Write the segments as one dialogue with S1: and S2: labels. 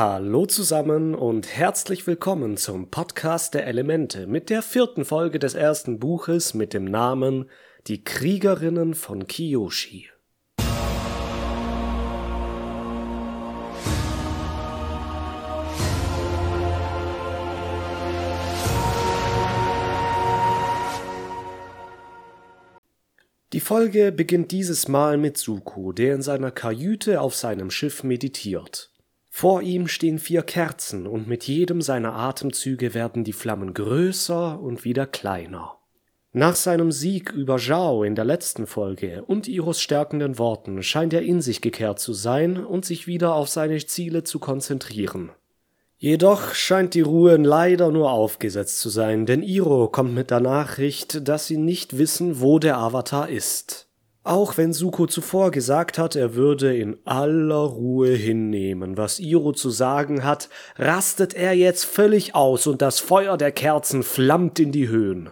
S1: Hallo zusammen und herzlich willkommen zum Podcast der Elemente mit der vierten Folge des ersten Buches mit dem Namen Die Kriegerinnen von Kiyoshi. Die Folge beginnt dieses Mal mit Suko, der in seiner Kajüte auf seinem Schiff meditiert. Vor ihm stehen vier Kerzen, und mit jedem seiner Atemzüge werden die Flammen größer und wieder kleiner. Nach seinem Sieg über Zhao in der letzten Folge und Iros stärkenden Worten scheint er in sich gekehrt zu sein und sich wieder auf seine Ziele zu konzentrieren. Jedoch scheint die Ruhe leider nur aufgesetzt zu sein, denn Iro kommt mit der Nachricht, dass sie nicht wissen, wo der Avatar ist. Auch wenn Suko zuvor gesagt hat, er würde in aller Ruhe hinnehmen, was Iro zu sagen hat, rastet er jetzt völlig aus und das Feuer der Kerzen flammt in die Höhen.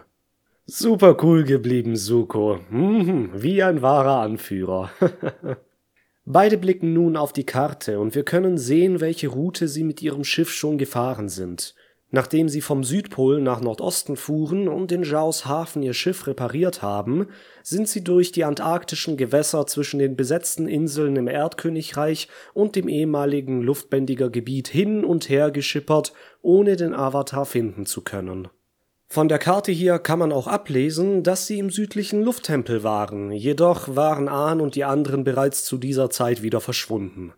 S1: Super cool geblieben, Suko. Mhm, wie ein wahrer Anführer. Beide blicken nun auf die Karte und wir können sehen, welche Route sie mit ihrem Schiff schon gefahren sind. Nachdem sie vom Südpol nach Nordosten fuhren und in Jaos Hafen ihr Schiff repariert haben, sind sie durch die antarktischen Gewässer zwischen den besetzten Inseln im Erdkönigreich und dem ehemaligen Luftbändigergebiet hin und her geschippert, ohne den Avatar finden zu können. Von der Karte hier kann man auch ablesen, dass sie im südlichen Lufttempel waren, jedoch waren Ahn und die anderen bereits zu dieser Zeit wieder verschwunden.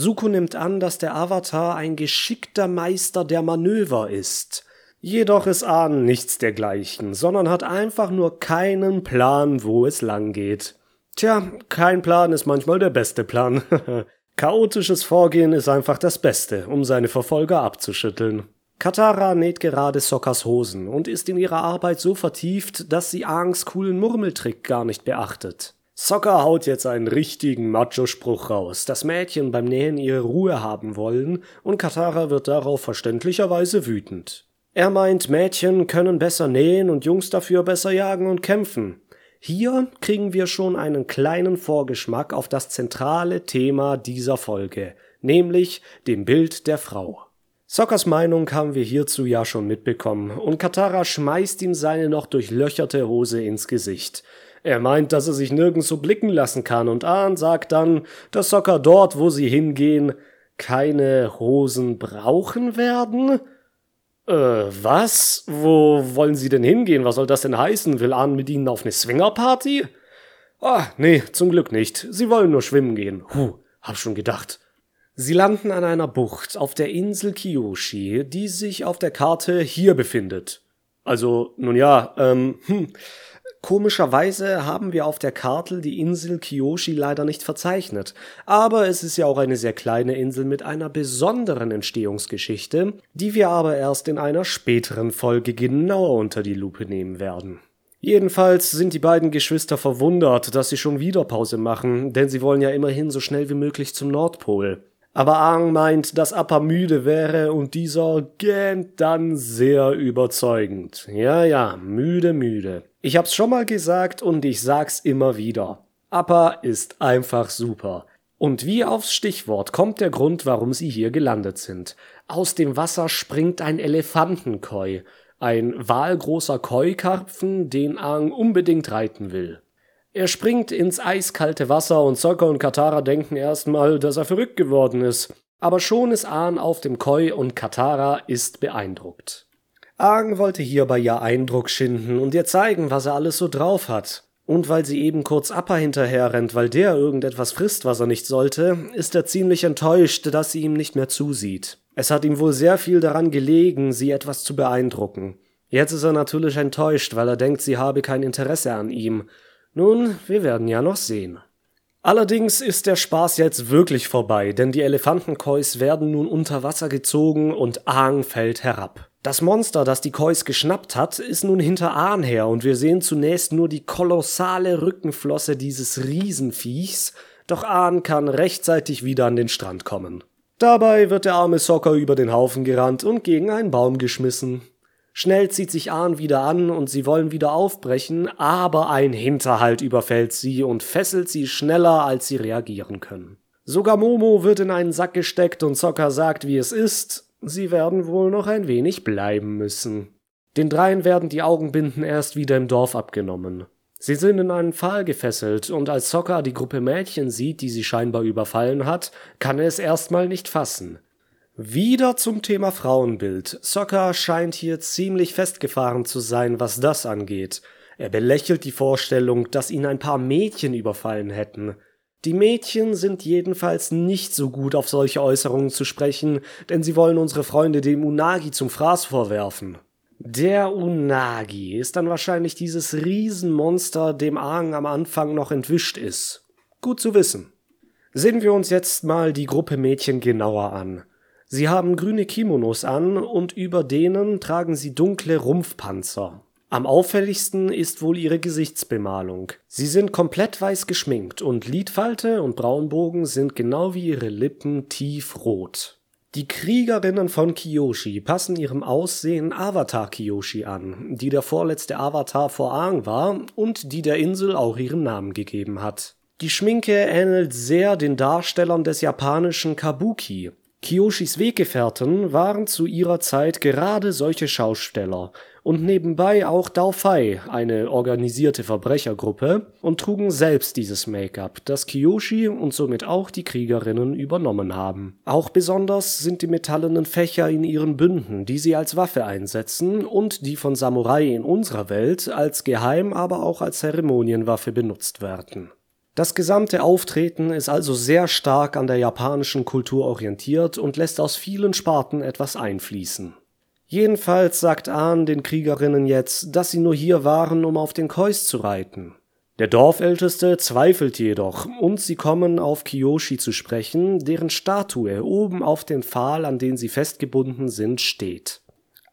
S1: Suko nimmt an, dass der Avatar ein geschickter Meister der Manöver ist. Jedoch ist Ahn nichts dergleichen, sondern hat einfach nur keinen Plan, wo es lang geht. Tja, kein Plan ist manchmal der beste Plan. Chaotisches Vorgehen ist einfach das Beste, um seine Verfolger abzuschütteln. Katara näht gerade Sockers Hosen und ist in ihrer Arbeit so vertieft, dass sie Aangs coolen Murmeltrick gar nicht beachtet. Socker haut jetzt einen richtigen Macho-Spruch raus, dass Mädchen beim Nähen ihre Ruhe haben wollen, und Katara wird darauf verständlicherweise wütend. Er meint, Mädchen können besser nähen und Jungs dafür besser jagen und kämpfen. Hier kriegen wir schon einen kleinen Vorgeschmack auf das zentrale Thema dieser Folge, nämlich dem Bild der Frau. Sockers Meinung haben wir hierzu ja schon mitbekommen, und Katara schmeißt ihm seine noch durchlöcherte Hose ins Gesicht. Er meint, dass er sich nirgends so blicken lassen kann, und Ahn sagt dann, dass Socker dort, wo sie hingehen, keine Hosen brauchen werden? Äh, was? Wo wollen sie denn hingehen? Was soll das denn heißen? Will Ahn mit ihnen auf eine Swingerparty? Ah, nee, zum Glück nicht. Sie wollen nur schwimmen gehen. Huh, hab schon gedacht. Sie landen an einer Bucht auf der Insel Kiyoshi, die sich auf der Karte hier befindet. Also, nun ja, ähm, hm. Komischerweise haben wir auf der Karte die Insel Kiyoshi leider nicht verzeichnet, aber es ist ja auch eine sehr kleine Insel mit einer besonderen Entstehungsgeschichte, die wir aber erst in einer späteren Folge genauer unter die Lupe nehmen werden. Jedenfalls sind die beiden Geschwister verwundert, dass sie schon wieder Pause machen, denn sie wollen ja immerhin so schnell wie möglich zum Nordpol. Aber Aang meint, dass Appa müde wäre und dieser gähnt dann sehr überzeugend. Ja, ja, müde, müde. Ich hab's schon mal gesagt und ich sag's immer wieder. Appa ist einfach super. Und wie aufs Stichwort kommt der Grund, warum sie hier gelandet sind. Aus dem Wasser springt ein Elefantenkoi, ein wahlgroßer Koi-Karpfen, den Aang unbedingt reiten will. Er springt ins eiskalte Wasser und Sokka und Katara denken erstmal, dass er verrückt geworden ist. Aber schon ist Ahn auf dem Koi und Katara ist beeindruckt. Aang wollte hierbei ja Eindruck schinden und ihr zeigen, was er alles so drauf hat. Und weil sie eben kurz Appa hinterher rennt, weil der irgendetwas frisst, was er nicht sollte, ist er ziemlich enttäuscht, dass sie ihm nicht mehr zusieht. Es hat ihm wohl sehr viel daran gelegen, sie etwas zu beeindrucken. Jetzt ist er natürlich enttäuscht, weil er denkt, sie habe kein Interesse an ihm nun, wir werden ja noch sehen. Allerdings ist der Spaß jetzt wirklich vorbei, denn die Elefantenkois werden nun unter Wasser gezogen und Aang fällt herab. Das Monster, das die Kois geschnappt hat, ist nun hinter Ahn her und wir sehen zunächst nur die kolossale Rückenflosse dieses Riesenviechs, doch Ahn kann rechtzeitig wieder an den Strand kommen. Dabei wird der arme Socker über den Haufen gerannt und gegen einen Baum geschmissen. Schnell zieht sich Ahn wieder an und sie wollen wieder aufbrechen, aber ein Hinterhalt überfällt sie und fesselt sie schneller, als sie reagieren können. Sogar Momo wird in einen Sack gesteckt und Sokka sagt, wie es ist. Sie werden wohl noch ein wenig bleiben müssen. Den dreien werden die Augenbinden erst wieder im Dorf abgenommen. Sie sind in einen Pfahl gefesselt, und als Sokka die Gruppe Mädchen sieht, die sie scheinbar überfallen hat, kann er es erstmal nicht fassen. Wieder zum Thema Frauenbild. Sokka scheint hier ziemlich festgefahren zu sein, was das angeht. Er belächelt die Vorstellung, dass ihn ein paar Mädchen überfallen hätten. Die Mädchen sind jedenfalls nicht so gut auf solche Äußerungen zu sprechen, denn sie wollen unsere Freunde dem Unagi zum Fraß vorwerfen. Der Unagi ist dann wahrscheinlich dieses Riesenmonster, dem Aang am Anfang noch entwischt ist. Gut zu wissen. Sehen wir uns jetzt mal die Gruppe Mädchen genauer an. Sie haben grüne Kimonos an und über denen tragen sie dunkle Rumpfpanzer. Am auffälligsten ist wohl ihre Gesichtsbemalung. Sie sind komplett weiß geschminkt und Lidfalte und Braunbogen sind genau wie ihre Lippen tiefrot. Die Kriegerinnen von Kyoshi passen ihrem Aussehen Avatar Kyoshi an, die der vorletzte Avatar vor Aang war und die der Insel auch ihren Namen gegeben hat. Die Schminke ähnelt sehr den Darstellern des japanischen Kabuki, Kiyoshis Weggefährten waren zu ihrer Zeit gerade solche Schausteller und nebenbei auch Daofei, eine organisierte Verbrechergruppe, und trugen selbst dieses Make-up, das Kiyoshi und somit auch die Kriegerinnen übernommen haben. Auch besonders sind die metallenen Fächer in ihren Bünden, die sie als Waffe einsetzen und die von Samurai in unserer Welt als Geheim, aber auch als Zeremonienwaffe benutzt werden das gesamte Auftreten ist also sehr stark an der japanischen Kultur orientiert und lässt aus vielen Sparten etwas einfließen. Jedenfalls sagt Ahn den Kriegerinnen jetzt, dass sie nur hier waren, um auf den Kois zu reiten. Der Dorfälteste zweifelt jedoch, und sie kommen auf Kiyoshi zu sprechen, deren Statue oben auf dem Pfahl, an den sie festgebunden sind, steht.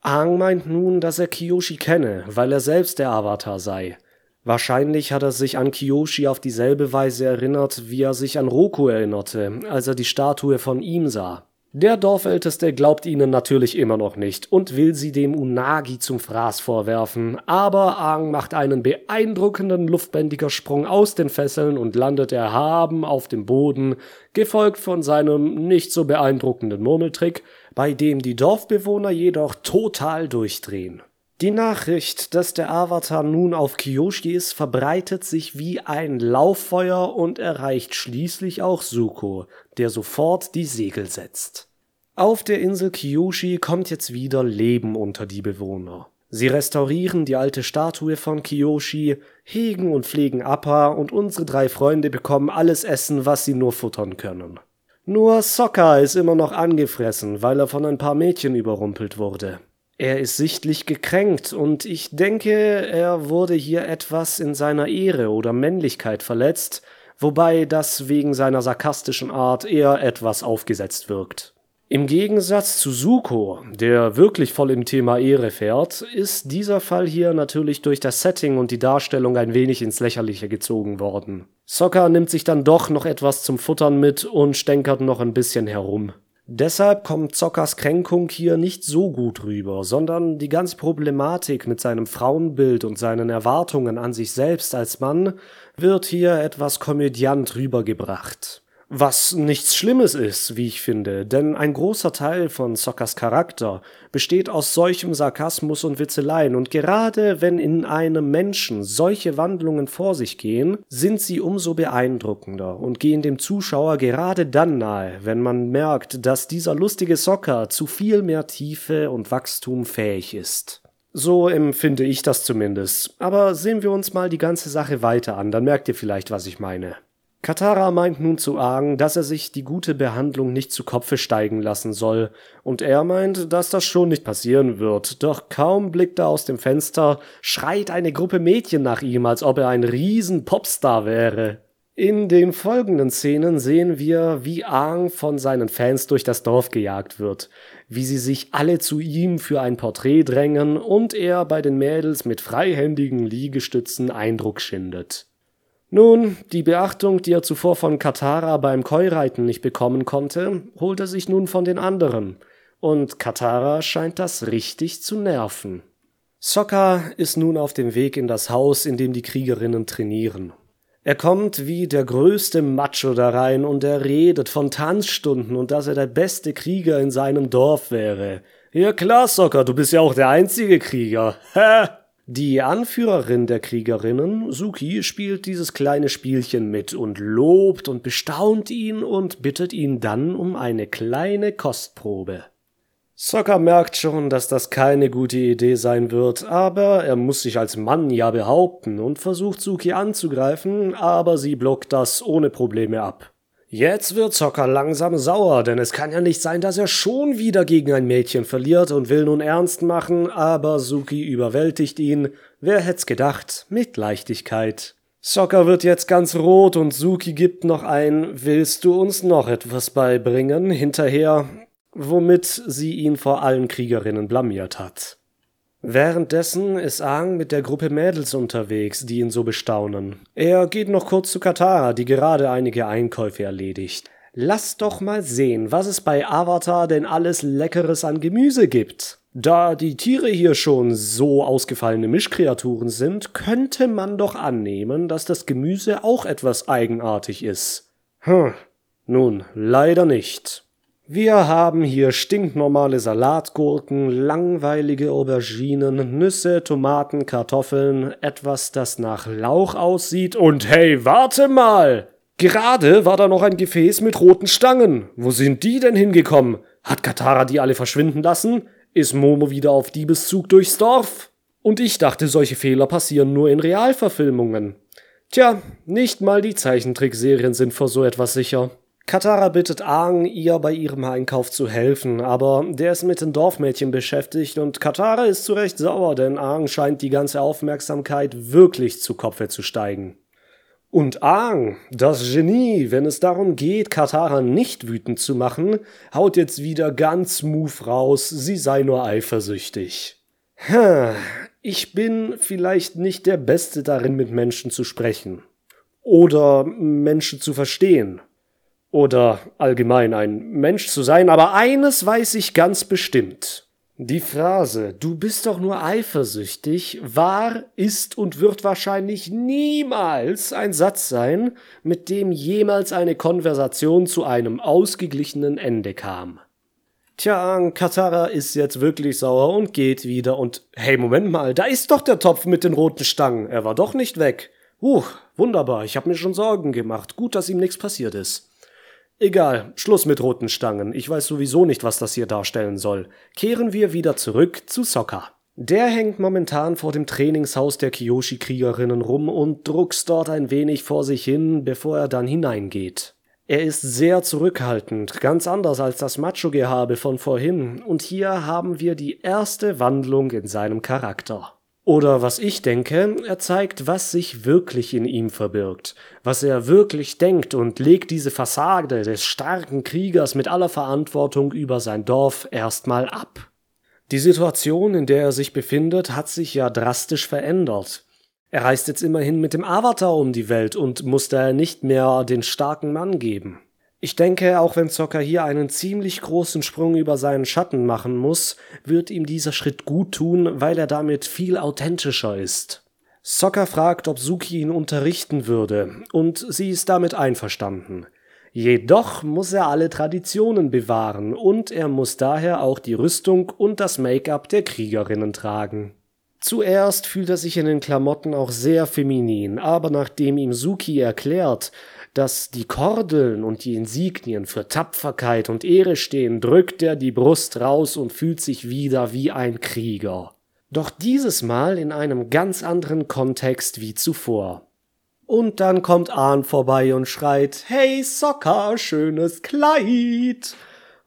S1: Aang meint nun, dass er Kiyoshi kenne, weil er selbst der Avatar sei. Wahrscheinlich hat er sich an Kiyoshi auf dieselbe Weise erinnert, wie er sich an Roku erinnerte, als er die Statue von ihm sah. Der Dorfälteste glaubt ihnen natürlich immer noch nicht und will sie dem Unagi zum Fraß vorwerfen, aber Aang macht einen beeindruckenden Luftbändiger-Sprung aus den Fesseln und landet erhaben auf dem Boden, gefolgt von seinem nicht so beeindruckenden Murmeltrick, bei dem die Dorfbewohner jedoch total durchdrehen. Die Nachricht, dass der Avatar nun auf Kyoshi ist, verbreitet sich wie ein Lauffeuer und erreicht schließlich auch Suko, der sofort die Segel setzt. Auf der Insel Kyoshi kommt jetzt wieder Leben unter die Bewohner. Sie restaurieren die alte Statue von Kiyoshi, hegen und pflegen Appa und unsere drei Freunde bekommen alles Essen, was sie nur futtern können. Nur Sokka ist immer noch angefressen, weil er von ein paar Mädchen überrumpelt wurde. Er ist sichtlich gekränkt und ich denke, er wurde hier etwas in seiner Ehre oder Männlichkeit verletzt, wobei das wegen seiner sarkastischen Art eher etwas aufgesetzt wirkt. Im Gegensatz zu Suko, der wirklich voll im Thema Ehre fährt, ist dieser Fall hier natürlich durch das Setting und die Darstellung ein wenig ins Lächerliche gezogen worden. Sokka nimmt sich dann doch noch etwas zum Futtern mit und stänkert noch ein bisschen herum. Deshalb kommt Zockers Kränkung hier nicht so gut rüber, sondern die ganze Problematik mit seinem Frauenbild und seinen Erwartungen an sich selbst als Mann wird hier etwas komödiant rübergebracht. Was nichts Schlimmes ist, wie ich finde, denn ein großer Teil von Sockers Charakter besteht aus solchem Sarkasmus und Witzeleien, und gerade wenn in einem Menschen solche Wandlungen vor sich gehen, sind sie umso beeindruckender und gehen dem Zuschauer gerade dann nahe, wenn man merkt, dass dieser lustige Socker zu viel mehr Tiefe und Wachstum fähig ist. So empfinde ich das zumindest. Aber sehen wir uns mal die ganze Sache weiter an, dann merkt ihr vielleicht, was ich meine. Katara meint nun zu Aang, dass er sich die gute Behandlung nicht zu Kopfe steigen lassen soll, und er meint, dass das schon nicht passieren wird, doch kaum blickt er aus dem Fenster, schreit eine Gruppe Mädchen nach ihm, als ob er ein riesen Popstar wäre. In den folgenden Szenen sehen wir, wie Aang von seinen Fans durch das Dorf gejagt wird, wie sie sich alle zu ihm für ein Porträt drängen und er bei den Mädels mit freihändigen Liegestützen Eindruck schindet. Nun, die Beachtung, die er zuvor von Katara beim Koi-Reiten nicht bekommen konnte, holt er sich nun von den anderen. Und Katara scheint das richtig zu nerven. Sokka ist nun auf dem Weg in das Haus, in dem die Kriegerinnen trainieren. Er kommt wie der größte Macho da rein und er redet von Tanzstunden und dass er der beste Krieger in seinem Dorf wäre. Ja klar, Socker, du bist ja auch der einzige Krieger. Hä? Die Anführerin der Kriegerinnen, Suki, spielt dieses kleine Spielchen mit und lobt und bestaunt ihn und bittet ihn dann um eine kleine Kostprobe. Sokka merkt schon, dass das keine gute Idee sein wird, aber er muss sich als Mann ja behaupten und versucht Suki anzugreifen, aber sie blockt das ohne Probleme ab. Jetzt wird Sokka langsam sauer, denn es kann ja nicht sein, dass er schon wieder gegen ein Mädchen verliert und will nun ernst machen, aber Suki überwältigt ihn, wer hätt's gedacht, mit Leichtigkeit. Sokka wird jetzt ganz rot und Suki gibt noch ein Willst du uns noch etwas beibringen? hinterher, womit sie ihn vor allen Kriegerinnen blamiert hat. Währenddessen ist Aang mit der Gruppe Mädels unterwegs, die ihn so bestaunen. Er geht noch kurz zu Katara, die gerade einige Einkäufe erledigt. Lass doch mal sehen, was es bei Avatar denn alles Leckeres an Gemüse gibt. Da die Tiere hier schon so ausgefallene Mischkreaturen sind, könnte man doch annehmen, dass das Gemüse auch etwas eigenartig ist. Hm, nun, leider nicht. Wir haben hier stinknormale Salatgurken, langweilige Auberginen, Nüsse, Tomaten, Kartoffeln, etwas, das nach Lauch aussieht und hey, warte mal! Gerade war da noch ein Gefäß mit roten Stangen. Wo sind die denn hingekommen? Hat Katara die alle verschwinden lassen? Ist Momo wieder auf Diebeszug durchs Dorf? Und ich dachte, solche Fehler passieren nur in Realverfilmungen. Tja, nicht mal die Zeichentrickserien sind vor so etwas sicher. Katara bittet Aang, ihr bei ihrem Einkauf zu helfen, aber der ist mit den Dorfmädchen beschäftigt und Katara ist zu Recht sauer, denn Aang scheint die ganze Aufmerksamkeit wirklich zu Kopfe zu steigen. Und Aang, das Genie, wenn es darum geht, Katara nicht wütend zu machen, haut jetzt wieder ganz smooth raus, sie sei nur eifersüchtig. Hm, ich bin vielleicht nicht der Beste darin, mit Menschen zu sprechen. Oder Menschen zu verstehen oder allgemein ein Mensch zu sein, aber eines weiß ich ganz bestimmt. Die Phrase Du bist doch nur eifersüchtig war, ist und wird wahrscheinlich niemals ein Satz sein, mit dem jemals eine Konversation zu einem ausgeglichenen Ende kam. Tja, Katara ist jetzt wirklich sauer und geht wieder und hey, Moment mal, da ist doch der Topf mit den roten Stangen. Er war doch nicht weg. Huch, wunderbar, ich hab mir schon Sorgen gemacht. Gut, dass ihm nichts passiert ist. Egal, Schluss mit roten Stangen. Ich weiß sowieso nicht, was das hier darstellen soll. Kehren wir wieder zurück zu Sokka. Der hängt momentan vor dem Trainingshaus der Kyoshi-Kriegerinnen rum und druckst dort ein wenig vor sich hin, bevor er dann hineingeht. Er ist sehr zurückhaltend, ganz anders als das Macho-Gehabe von vorhin, und hier haben wir die erste Wandlung in seinem Charakter. Oder was ich denke, er zeigt, was sich wirklich in ihm verbirgt, was er wirklich denkt und legt diese Fassade des starken Kriegers mit aller Verantwortung über sein Dorf erstmal ab. Die Situation, in der er sich befindet, hat sich ja drastisch verändert. Er reist jetzt immerhin mit dem Avatar um die Welt und muss daher nicht mehr den starken Mann geben. Ich denke, auch wenn Zocker hier einen ziemlich großen Sprung über seinen Schatten machen muss, wird ihm dieser Schritt gut tun, weil er damit viel authentischer ist. Zocker fragt, ob Suki ihn unterrichten würde, und sie ist damit einverstanden. Jedoch muss er alle Traditionen bewahren und er muss daher auch die Rüstung und das Make-up der Kriegerinnen tragen. Zuerst fühlt er sich in den Klamotten auch sehr feminin, aber nachdem ihm Suki erklärt, dass die Kordeln und die Insignien für Tapferkeit und Ehre stehen, drückt er die Brust raus und fühlt sich wieder wie ein Krieger. Doch dieses Mal in einem ganz anderen Kontext wie zuvor. Und dann kommt Ahn vorbei und schreit, Hey Socker, schönes Kleid!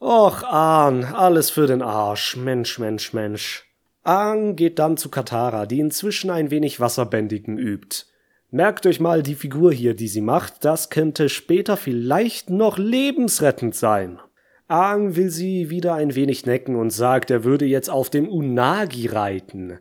S1: Och, Ahn, alles für den Arsch. Mensch, Mensch, Mensch. Ahn geht dann zu Katara, die inzwischen ein wenig Wasserbändigen übt. Merkt euch mal die Figur hier, die sie macht, das könnte später vielleicht noch lebensrettend sein. Aang will sie wieder ein wenig necken und sagt, er würde jetzt auf dem Unagi reiten.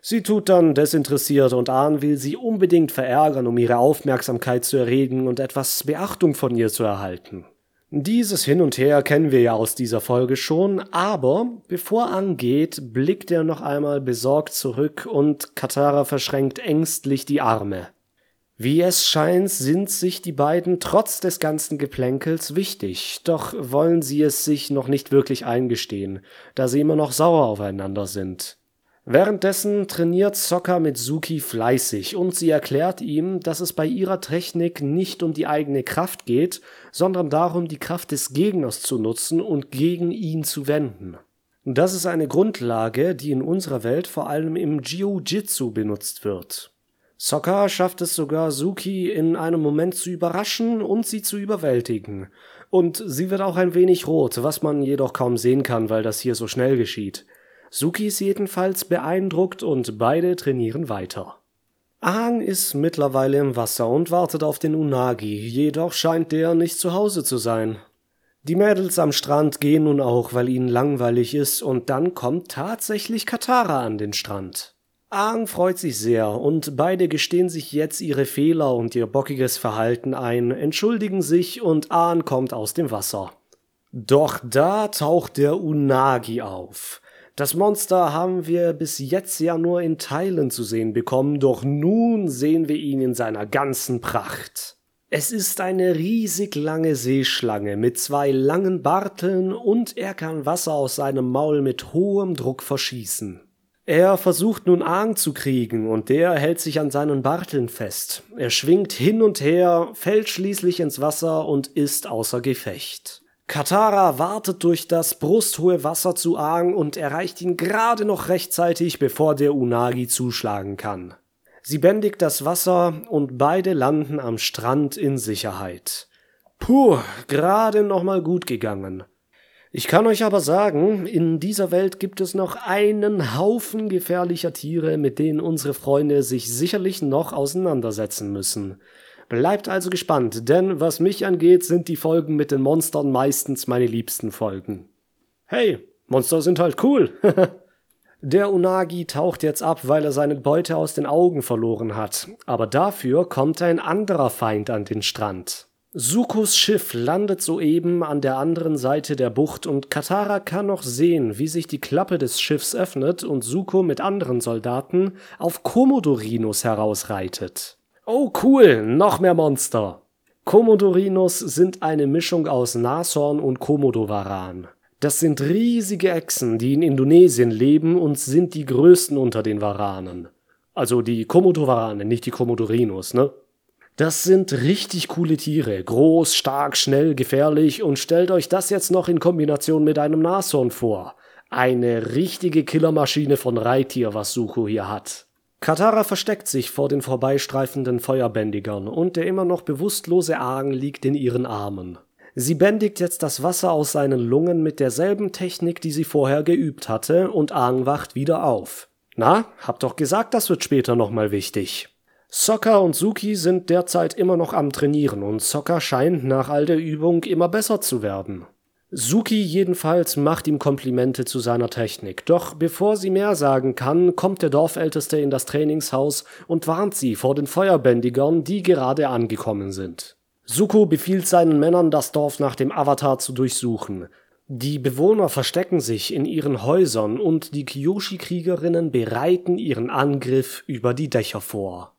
S1: Sie tut dann desinteressiert und Aang will sie unbedingt verärgern, um ihre Aufmerksamkeit zu erregen und etwas Beachtung von ihr zu erhalten. Dieses Hin und Her kennen wir ja aus dieser Folge schon, aber bevor angeht, blickt er noch einmal besorgt zurück und Katara verschränkt ängstlich die Arme. Wie es scheint, sind sich die beiden trotz des ganzen Geplänkels wichtig, doch wollen sie es sich noch nicht wirklich eingestehen, da sie immer noch sauer aufeinander sind. Währenddessen trainiert Sokka mit Suki fleißig und sie erklärt ihm, dass es bei ihrer Technik nicht um die eigene Kraft geht, sondern darum, die Kraft des Gegners zu nutzen und gegen ihn zu wenden. Das ist eine Grundlage, die in unserer Welt vor allem im Jiu-Jitsu benutzt wird. Sokka schafft es sogar, Suki in einem Moment zu überraschen und sie zu überwältigen. Und sie wird auch ein wenig rot, was man jedoch kaum sehen kann, weil das hier so schnell geschieht. Suki ist jedenfalls beeindruckt und beide trainieren weiter. Aang ist mittlerweile im Wasser und wartet auf den Unagi, jedoch scheint der nicht zu Hause zu sein. Die Mädels am Strand gehen nun auch, weil ihnen langweilig ist, und dann kommt tatsächlich Katara an den Strand. Aang freut sich sehr und beide gestehen sich jetzt ihre Fehler und ihr bockiges Verhalten ein, entschuldigen sich und Aang kommt aus dem Wasser. Doch da taucht der Unagi auf. Das Monster haben wir bis jetzt ja nur in Teilen zu sehen bekommen, doch nun sehen wir ihn in seiner ganzen Pracht. Es ist eine riesig lange Seeschlange mit zwei langen Barteln und er kann Wasser aus seinem Maul mit hohem Druck verschießen. Er versucht nun Aang zu kriegen und der hält sich an seinen Barteln fest. Er schwingt hin und her, fällt schließlich ins Wasser und ist außer Gefecht. Katara wartet durch das brusthohe Wasser zu Aang und erreicht ihn gerade noch rechtzeitig, bevor der Unagi zuschlagen kann. Sie bändigt das Wasser und beide landen am Strand in Sicherheit. Puh, gerade noch mal gut gegangen. Ich kann euch aber sagen, in dieser Welt gibt es noch einen Haufen gefährlicher Tiere, mit denen unsere Freunde sich sicherlich noch auseinandersetzen müssen. Bleibt also gespannt, denn was mich angeht, sind die Folgen mit den Monstern meistens meine liebsten Folgen. Hey, Monster sind halt cool. Der Unagi taucht jetzt ab, weil er seine Beute aus den Augen verloren hat, aber dafür kommt ein anderer Feind an den Strand. Sukos Schiff landet soeben an der anderen Seite der Bucht und Katara kann noch sehen, wie sich die Klappe des Schiffs öffnet und Suko mit anderen Soldaten auf Komodorinos herausreitet. Oh cool, noch mehr Monster. Komodorinos sind eine Mischung aus Nashorn und Komodowaran. Das sind riesige Echsen, die in Indonesien leben und sind die größten unter den Waranen. Also die Komodowarane, nicht die Komodorinos, ne? Das sind richtig coole Tiere. Groß, stark, schnell, gefährlich und stellt euch das jetzt noch in Kombination mit einem Nashorn vor. Eine richtige Killermaschine von Reittier, was Suko hier hat. Katara versteckt sich vor den vorbeistreifenden Feuerbändigern und der immer noch bewusstlose Aang liegt in ihren Armen. Sie bändigt jetzt das Wasser aus seinen Lungen mit derselben Technik, die sie vorher geübt hatte, und Aang wacht wieder auf. Na, hab doch gesagt, das wird später nochmal wichtig. Sokka und Suki sind derzeit immer noch am Trainieren und Sokka scheint nach all der Übung immer besser zu werden. Suki jedenfalls macht ihm Komplimente zu seiner Technik, doch bevor sie mehr sagen kann, kommt der Dorfälteste in das Trainingshaus und warnt sie vor den Feuerbändigern, die gerade angekommen sind. Suko befiehlt seinen Männern, das Dorf nach dem Avatar zu durchsuchen. Die Bewohner verstecken sich in ihren Häusern und die Kyoshi-Kriegerinnen bereiten ihren Angriff über die Dächer vor.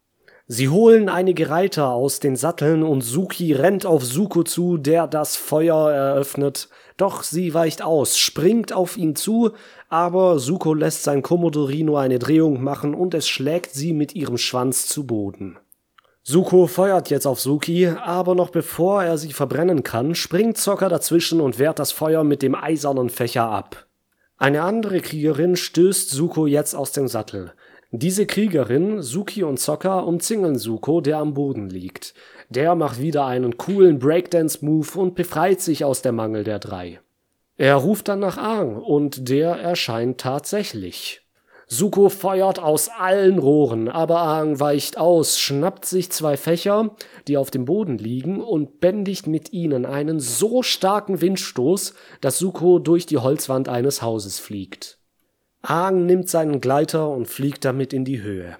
S1: Sie holen einige Reiter aus den Satteln und Suki rennt auf Suko zu, der das Feuer eröffnet. Doch sie weicht aus, springt auf ihn zu, aber Suko lässt sein Komodorino eine Drehung machen und es schlägt sie mit ihrem Schwanz zu Boden. Suko feuert jetzt auf Suki, aber noch bevor er sie verbrennen kann, springt Zocker dazwischen und wehrt das Feuer mit dem eisernen Fächer ab. Eine andere Kriegerin stößt Suko jetzt aus dem Sattel. Diese Kriegerin, Suki und Sokka, umzingeln Suko, der am Boden liegt. Der macht wieder einen coolen Breakdance-Move und befreit sich aus der Mangel der drei. Er ruft dann nach Aang und der erscheint tatsächlich. Suko feuert aus allen Rohren, aber Aang weicht aus, schnappt sich zwei Fächer, die auf dem Boden liegen, und bändigt mit ihnen einen so starken Windstoß, dass Suko durch die Holzwand eines Hauses fliegt. Aang nimmt seinen Gleiter und fliegt damit in die Höhe.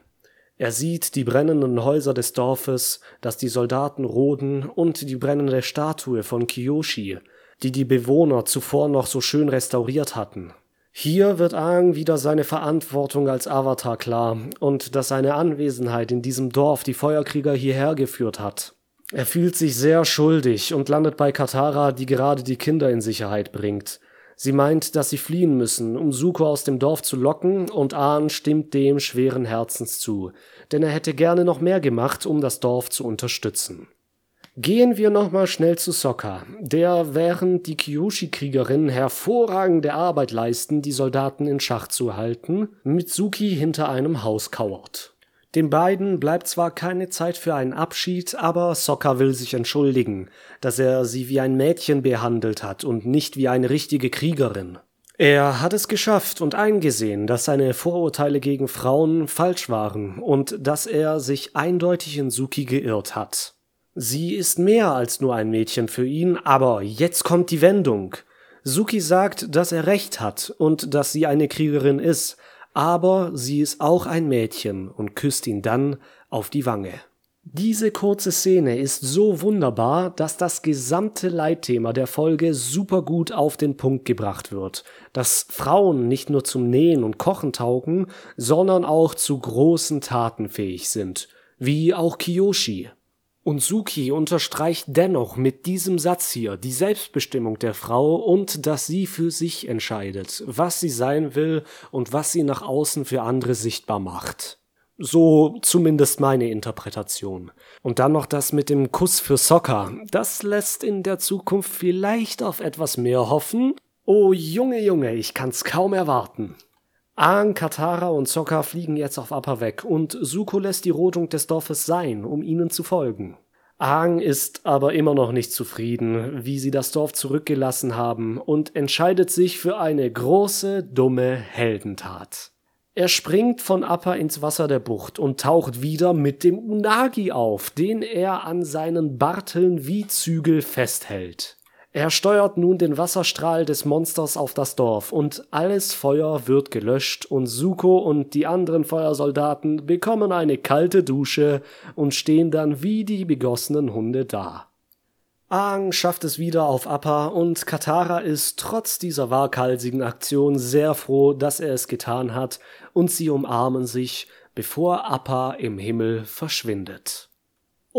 S1: Er sieht die brennenden Häuser des Dorfes, das die Soldaten roden, und die brennende Statue von Kiyoshi, die die Bewohner zuvor noch so schön restauriert hatten. Hier wird Aang wieder seine Verantwortung als Avatar klar und dass seine Anwesenheit in diesem Dorf die Feuerkrieger hierher geführt hat. Er fühlt sich sehr schuldig und landet bei Katara, die gerade die Kinder in Sicherheit bringt. Sie meint, dass sie fliehen müssen, um Suko aus dem Dorf zu locken, und Ahn stimmt dem schweren Herzens zu, denn er hätte gerne noch mehr gemacht, um das Dorf zu unterstützen. Gehen wir nochmal schnell zu Sokka, der während die Kyoshi-Kriegerinnen hervorragende Arbeit leisten, die Soldaten in Schach zu halten, Mitsuki hinter einem Haus kauert. Den beiden bleibt zwar keine Zeit für einen Abschied, aber Sokka will sich entschuldigen, dass er sie wie ein Mädchen behandelt hat und nicht wie eine richtige Kriegerin. Er hat es geschafft und eingesehen, dass seine Vorurteile gegen Frauen falsch waren und dass er sich eindeutig in Suki geirrt hat. Sie ist mehr als nur ein Mädchen für ihn, aber jetzt kommt die Wendung. Suki sagt, dass er recht hat und dass sie eine Kriegerin ist, aber sie ist auch ein Mädchen und küsst ihn dann auf die Wange. Diese kurze Szene ist so wunderbar, dass das gesamte Leitthema der Folge super gut auf den Punkt gebracht wird, dass Frauen nicht nur zum Nähen und Kochen taugen, sondern auch zu großen Taten fähig sind, wie auch Kiyoshi. Und Suki unterstreicht dennoch mit diesem Satz hier die Selbstbestimmung der Frau und dass sie für sich entscheidet, was sie sein will und was sie nach außen für andere sichtbar macht. So zumindest meine Interpretation. Und dann noch das mit dem Kuss für Soccer. Das lässt in der Zukunft vielleicht auf etwas mehr hoffen. Oh Junge, Junge, ich kann's kaum erwarten. Aang, Katara und Sokka fliegen jetzt auf Appa weg und Suko lässt die Rodung des Dorfes sein, um ihnen zu folgen. Aang ist aber immer noch nicht zufrieden, wie sie das Dorf zurückgelassen haben und entscheidet sich für eine große, dumme Heldentat. Er springt von Appa ins Wasser der Bucht und taucht wieder mit dem Unagi auf, den er an seinen Barteln wie Zügel festhält. Er steuert nun den Wasserstrahl des Monsters auf das Dorf und alles Feuer wird gelöscht und Suko und die anderen Feuersoldaten bekommen eine kalte Dusche und stehen dann wie die begossenen Hunde da. Aang schafft es wieder auf Appa und Katara ist trotz dieser waghalsigen Aktion sehr froh, dass er es getan hat und sie umarmen sich, bevor Appa im Himmel verschwindet.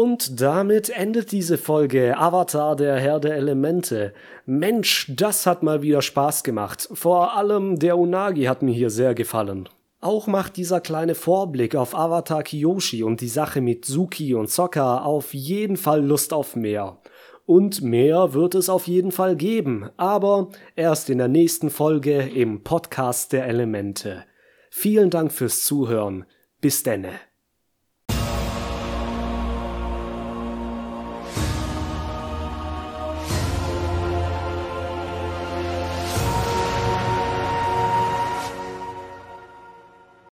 S1: Und damit endet diese Folge Avatar der Herr der Elemente. Mensch, das hat mal wieder Spaß gemacht. Vor allem der Unagi hat mir hier sehr gefallen. Auch macht dieser kleine Vorblick auf Avatar Kiyoshi und die Sache mit Suki und Sokka auf jeden Fall Lust auf mehr. Und mehr wird es auf jeden Fall geben, aber erst in der nächsten Folge im Podcast der Elemente. Vielen Dank fürs Zuhören. Bis denne.